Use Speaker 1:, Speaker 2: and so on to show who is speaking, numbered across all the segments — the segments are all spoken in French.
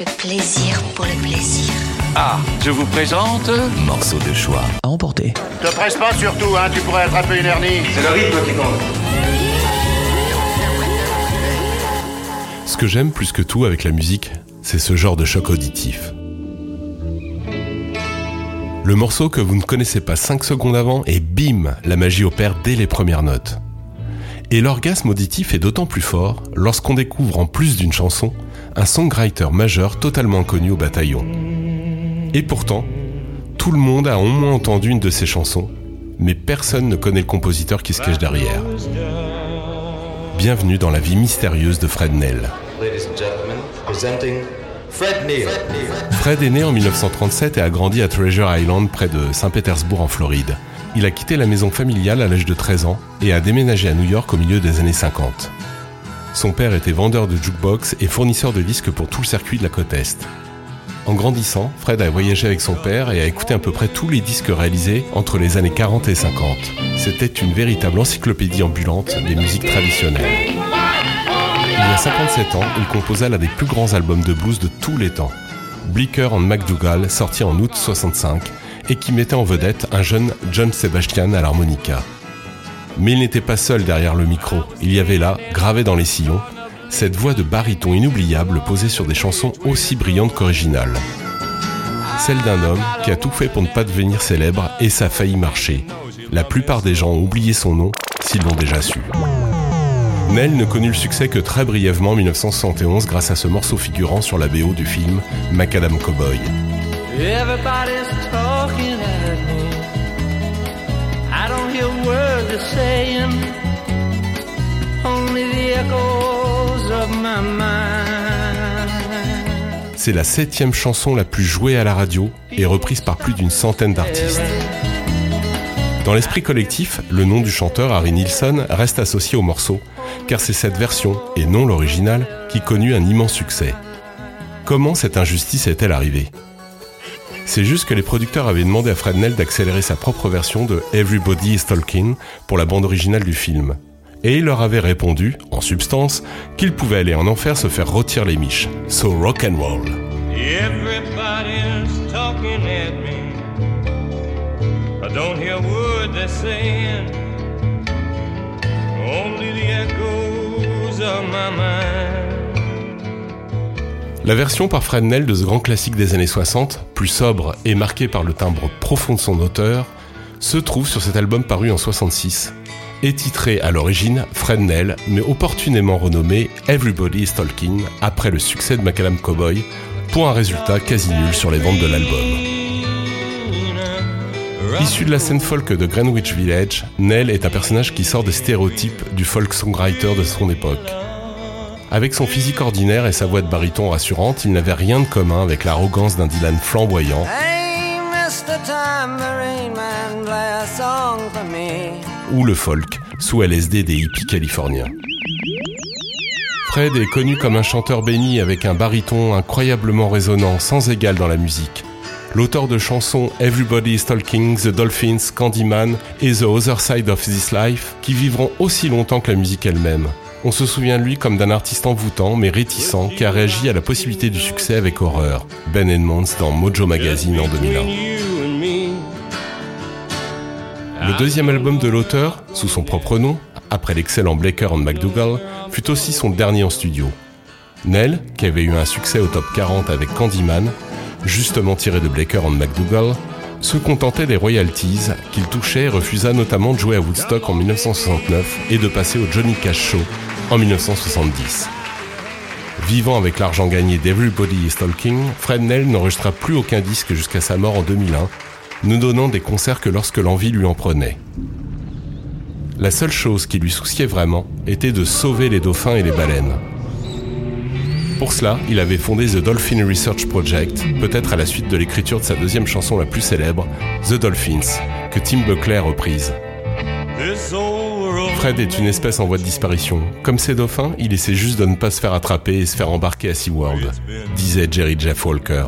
Speaker 1: Le plaisir pour le plaisir.
Speaker 2: Ah, je vous présente
Speaker 3: Morceau de choix à emporter.
Speaker 4: Te presse pas surtout, hein, tu pourrais attraper une hernie.
Speaker 5: C'est le rythme qui compte.
Speaker 6: Ce que j'aime plus que tout avec la musique, c'est ce genre de choc auditif. Le morceau que vous ne connaissez pas 5 secondes avant et bim, la magie opère dès les premières notes. Et l'orgasme auditif est d'autant plus fort lorsqu'on découvre en plus d'une chanson un songwriter majeur totalement inconnu au bataillon. Et pourtant, tout le monde a au moins entendu une de ses chansons, mais personne ne connaît le compositeur qui se cache derrière. Bienvenue dans la vie mystérieuse de Fred Nell.
Speaker 5: Fred Neil.
Speaker 6: Fred est né en 1937 et a grandi à Treasure Island près de Saint-Pétersbourg en Floride. Il a quitté la maison familiale à l'âge de 13 ans et a déménagé à New York au milieu des années 50. Son père était vendeur de jukebox et fournisseur de disques pour tout le circuit de la côte Est. En grandissant, Fred a voyagé avec son père et a écouté à peu près tous les disques réalisés entre les années 40 et 50. C'était une véritable encyclopédie ambulante des musiques traditionnelles. Il y a 57 ans, il composa l'un des plus grands albums de blues de tous les temps, Bleecker and McDougall, sorti en août 65, et qui mettait en vedette un jeune John Sebastian à l'harmonica. Mais il n'était pas seul derrière le micro, il y avait là, gravé dans les sillons, cette voix de baryton inoubliable posée sur des chansons aussi brillantes qu'originales. Celle d'un homme qui a tout fait pour ne pas devenir célèbre et ça a failli marcher. La plupart des gens ont oublié son nom s'ils l'ont déjà su. Nell ne connut le succès que très brièvement en 1971 grâce à ce morceau figurant sur la BO du film Macadam Cowboy.
Speaker 7: I don't hear a word they're saying. Only the echoes of my mind.
Speaker 6: C'est la septième chanson la plus jouée à la radio et reprise par plus d'une centaine d'artistes. Dans l'esprit collectif, le nom du chanteur Harry Nilsson reste associé au morceau, car c'est cette version, et non l'original, qui connut un immense succès. Comment cette injustice est-elle arrivée? C'est juste que les producteurs avaient demandé à Fred Nell d'accélérer sa propre version de Everybody is Talking pour la bande originale du film. Et il leur avait répondu, en substance, qu'il pouvait aller en enfer se faire rôtir les miches. So rock and roll. La version par Fred Nell de ce grand classique des années 60, plus sobre et marquée par le timbre profond de son auteur, se trouve sur cet album paru en 66 et titré à l'origine Fred Nell, mais opportunément renommé Everybody is Talking après le succès de Macadam Cowboy, pour un résultat quasi nul sur les ventes de l'album. Issu de la scène folk de Greenwich Village, Nell est un personnage qui sort des stéréotypes du folk songwriter de son époque. Avec son physique ordinaire et sa voix de baryton rassurante, il n'avait rien de commun avec l'arrogance d'un Dylan flamboyant ou le folk, sous LSD des hippies californiens. Fred est connu comme un chanteur béni avec un baryton incroyablement résonnant, sans égal dans la musique. L'auteur de chansons Everybody is Talking, The Dolphins, Candyman et The Other Side of This Life, qui vivront aussi longtemps que la musique elle-même. On se souvient de lui comme d'un artiste envoûtant mais réticent qui a réagi à la possibilité du succès avec horreur. Ben Edmonds dans Mojo Magazine en 2001.
Speaker 7: You and me.
Speaker 6: Le deuxième album de l'auteur, sous son propre nom, après l'excellent Blaker and McDougall, fut aussi son dernier en studio. Nell, qui avait eu un succès au top 40 avec Candyman, justement tiré de Blaker and McDougall, se contentait des royalties qu'il touchait et refusa notamment de jouer à Woodstock en 1969 et de passer au Johnny Cash Show en 1970. Vivant avec l'argent gagné d'Everybody is Talking, Fred Nell n'enregistra plus aucun disque jusqu'à sa mort en 2001, ne donnant des concerts que lorsque l'envie lui en prenait. La seule chose qui lui souciait vraiment était de sauver les dauphins et les baleines. Pour cela, il avait fondé The Dolphin Research Project, peut-être à la suite de l'écriture de sa deuxième chanson la plus célèbre, The Dolphins, que Tim Buckley reprise. Fred est une espèce en voie de disparition. Comme ces dauphins, il essaie juste de ne pas se faire attraper et se faire embarquer à SeaWorld, disait Jerry Jeff Walker.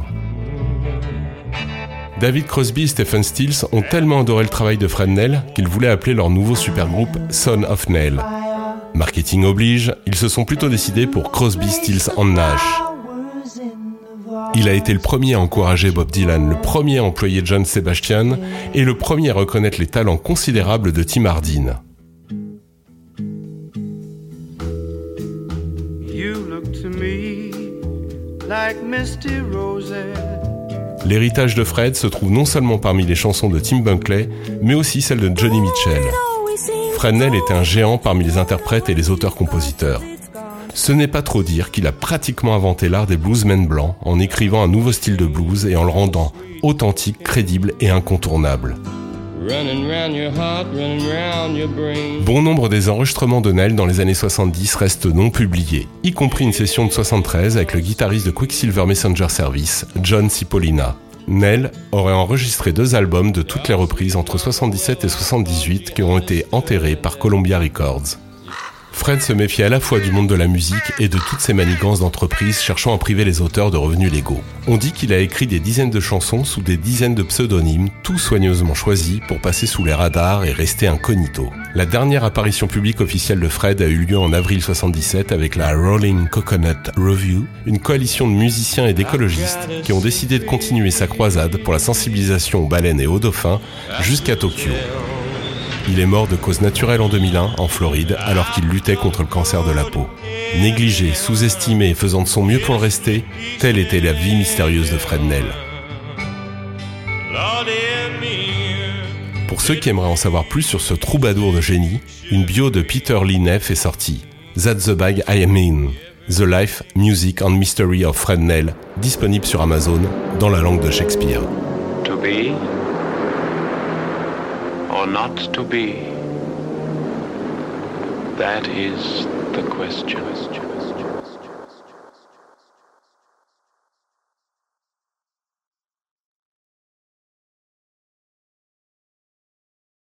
Speaker 6: David Crosby et Stephen Stills ont tellement adoré le travail de Fred Nell qu'ils voulaient appeler leur nouveau supergroupe Son of Nell. Marketing oblige, ils se sont plutôt décidés pour Crosby, Stills and Nash. Il a été le premier à encourager Bob Dylan, le premier à employer John Sebastian et le premier à reconnaître les talents considérables de Tim Hardin. L'héritage de Fred se trouve non seulement parmi les chansons de Tim Bunkley, mais aussi celles de Johnny Mitchell. Fred Nell est un géant parmi les interprètes et les auteurs-compositeurs. Ce n'est pas trop dire qu'il a pratiquement inventé l'art des bluesmen blancs en écrivant un nouveau style de blues et en le rendant authentique, crédible et incontournable. Bon nombre des enregistrements de Nell dans les années 70 restent non publiés, y compris une session de 73 avec le guitariste de Quicksilver Messenger Service, John Cipollina. Nell aurait enregistré deux albums de toutes les reprises entre 77 et 78 qui ont été enterrés par Columbia Records. Fred se méfiait à la fois du monde de la musique et de toutes ces manigances d'entreprises cherchant à priver les auteurs de revenus légaux. On dit qu'il a écrit des dizaines de chansons sous des dizaines de pseudonymes, tout soigneusement choisis pour passer sous les radars et rester incognito. La dernière apparition publique officielle de Fred a eu lieu en avril 77 avec la Rolling Coconut Review, une coalition de musiciens et d'écologistes qui ont décidé de continuer sa croisade pour la sensibilisation aux baleines et aux dauphins jusqu'à Tokyo. Il est mort de cause naturelle en 2001 en Floride alors qu'il luttait contre le cancer de la peau. Négligé, sous-estimé faisant de son mieux pour le rester, telle était la vie mystérieuse de Fred Nell. Pour ceux qui aimeraient en savoir plus sur ce troubadour de génie, une bio de Peter Lee est sortie. That's the bag I am in. The Life, Music and Mystery of Fred Nell, disponible sur Amazon dans la langue de Shakespeare.
Speaker 2: Or not to be? That is the question.